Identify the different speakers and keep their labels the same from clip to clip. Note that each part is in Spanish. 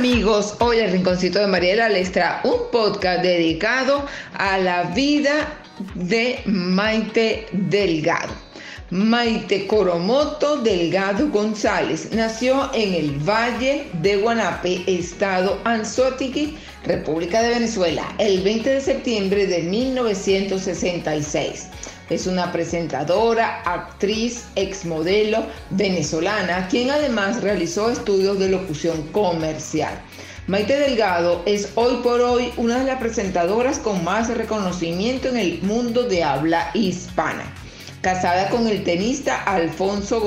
Speaker 1: amigos, hoy el Rinconcito de Mariela les trae un podcast dedicado a la vida de Maite Delgado. Maite Coromoto Delgado González nació en el Valle de Guanape, estado Anzoátegui, República de Venezuela, el 20 de septiembre de 1966. Es una presentadora, actriz, exmodelo venezolana, quien además realizó estudios de locución comercial. Maite Delgado es hoy por hoy una de las presentadoras con más reconocimiento en el mundo de habla hispana. Casada con el tenista Alfonso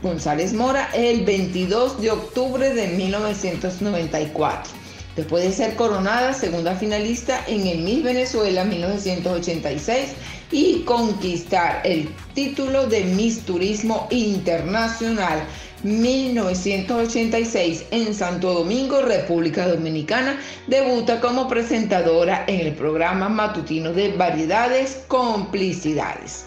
Speaker 1: González Mora el 22 de octubre de 1994 después de ser coronada segunda finalista en el Miss Venezuela 1986 y conquistar el título de Miss Turismo Internacional 1986 en Santo Domingo, República Dominicana, debuta como presentadora en el programa matutino de variedades Complicidades.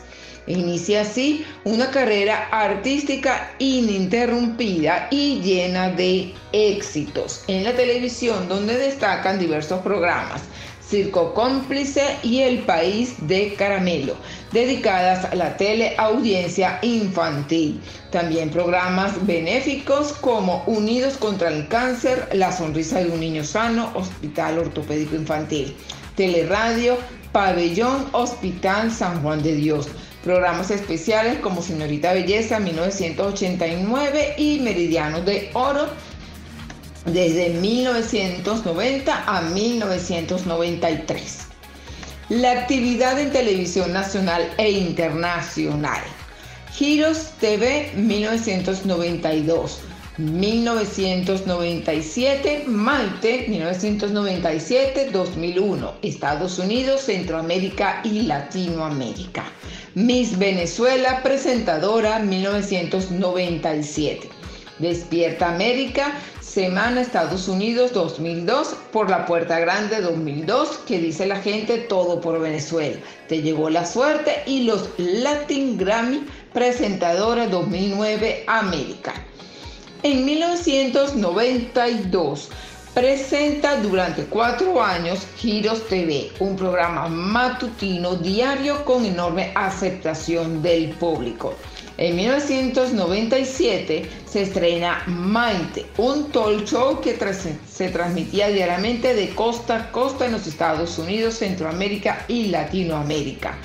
Speaker 1: Inicia así una carrera artística ininterrumpida y llena de éxitos en la televisión donde destacan diversos programas. Circo Cómplice y El País de Caramelo, dedicadas a la teleaudiencia infantil. También programas benéficos como Unidos contra el Cáncer, La Sonrisa de un Niño Sano, Hospital Ortopédico Infantil. Teleradio, Pabellón Hospital San Juan de Dios programas especiales como Señorita Belleza 1989 y Meridianos de Oro desde 1990 a 1993. La actividad en televisión nacional e internacional. Giros TV 1992. 1997, Malte, 1997, 2001, Estados Unidos, Centroamérica y Latinoamérica. Miss Venezuela, presentadora, 1997. Despierta América, Semana Estados Unidos 2002, por la Puerta Grande 2002, que dice la gente todo por Venezuela. Te llegó la suerte y los Latin Grammy, presentadora 2009 América. En 1992 presenta durante cuatro años Giros TV, un programa matutino diario con enorme aceptación del público. En 1997 se estrena Maite, un talk show que se transmitía diariamente de costa a costa en los Estados Unidos, Centroamérica y Latinoamérica.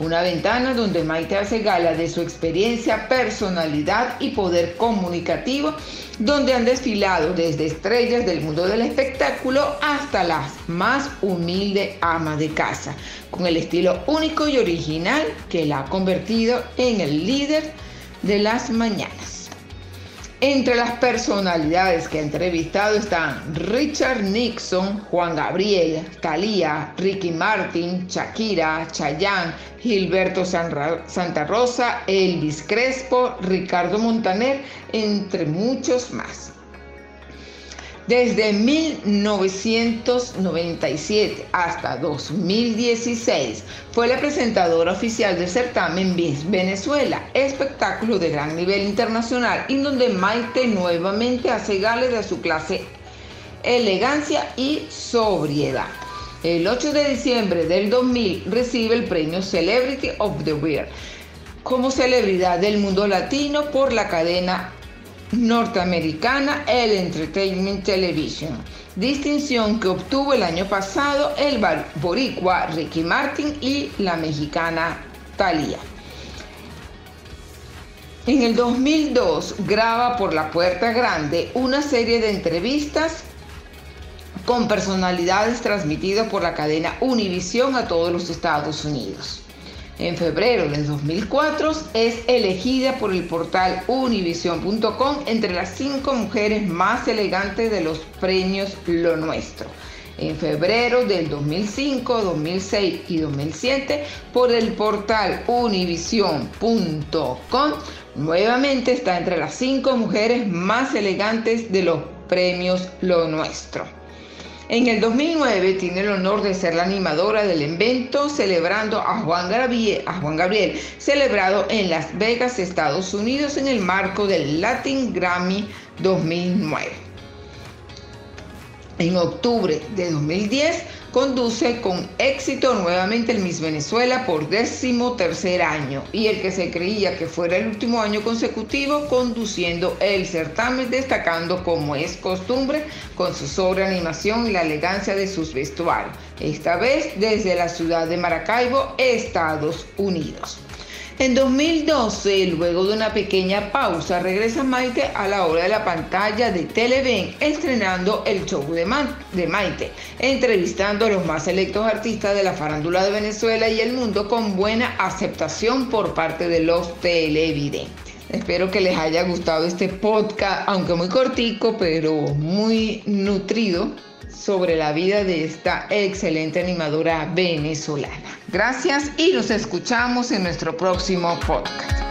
Speaker 1: Una ventana donde Maite hace gala de su experiencia, personalidad y poder comunicativo, donde han desfilado desde estrellas del mundo del espectáculo hasta la más humilde ama de casa, con el estilo único y original que la ha convertido en el líder de las mañanas. Entre las personalidades que ha entrevistado están Richard Nixon, Juan Gabriel, Thalía, Ricky Martin, Shakira, Chayanne, Gilberto Santa Rosa, Elvis Crespo, Ricardo Montaner, entre muchos más. Desde 1997 hasta 2016 fue la presentadora oficial del certamen Miss Venezuela, espectáculo de gran nivel internacional, en donde Maite nuevamente hace gala de su clase elegancia y sobriedad. El 8 de diciembre del 2000 recibe el premio Celebrity of the Year como celebridad del mundo latino por la cadena norteamericana el Entertainment Television, distinción que obtuvo el año pasado el boricua Ricky Martin y la mexicana Thalia. En el 2002 graba por la puerta grande una serie de entrevistas con personalidades transmitidas por la cadena Univision a todos los Estados Unidos en febrero del 2004 es elegida por el portal univision.com entre las cinco mujeres más elegantes de los premios Lo Nuestro. En febrero del 2005, 2006 y 2007 por el portal univision.com nuevamente está entre las cinco mujeres más elegantes de los premios Lo Nuestro. En el 2009 tiene el honor de ser la animadora del evento celebrando a Juan, Gabriel, celebrado en Las Vegas, Estados Unidos, en el marco del Latin Grammy 2009. En octubre de 2010 conduce con éxito nuevamente el Miss Venezuela por décimo tercer año y el que se creía que fuera el último año consecutivo conduciendo el certamen destacando como es costumbre con su sobreanimación y la elegancia de sus vestuarios, esta vez desde la ciudad de Maracaibo, Estados Unidos. En 2012, luego de una pequeña pausa, regresa Maite a la hora de la pantalla de Televen, estrenando el show de, de Maite, entrevistando a los más selectos artistas de la farándula de Venezuela y el mundo con buena aceptación por parte de los televidentes. Espero que les haya gustado este podcast, aunque muy cortico, pero muy nutrido sobre la vida de esta excelente animadora venezolana. Gracias y nos escuchamos en nuestro próximo podcast.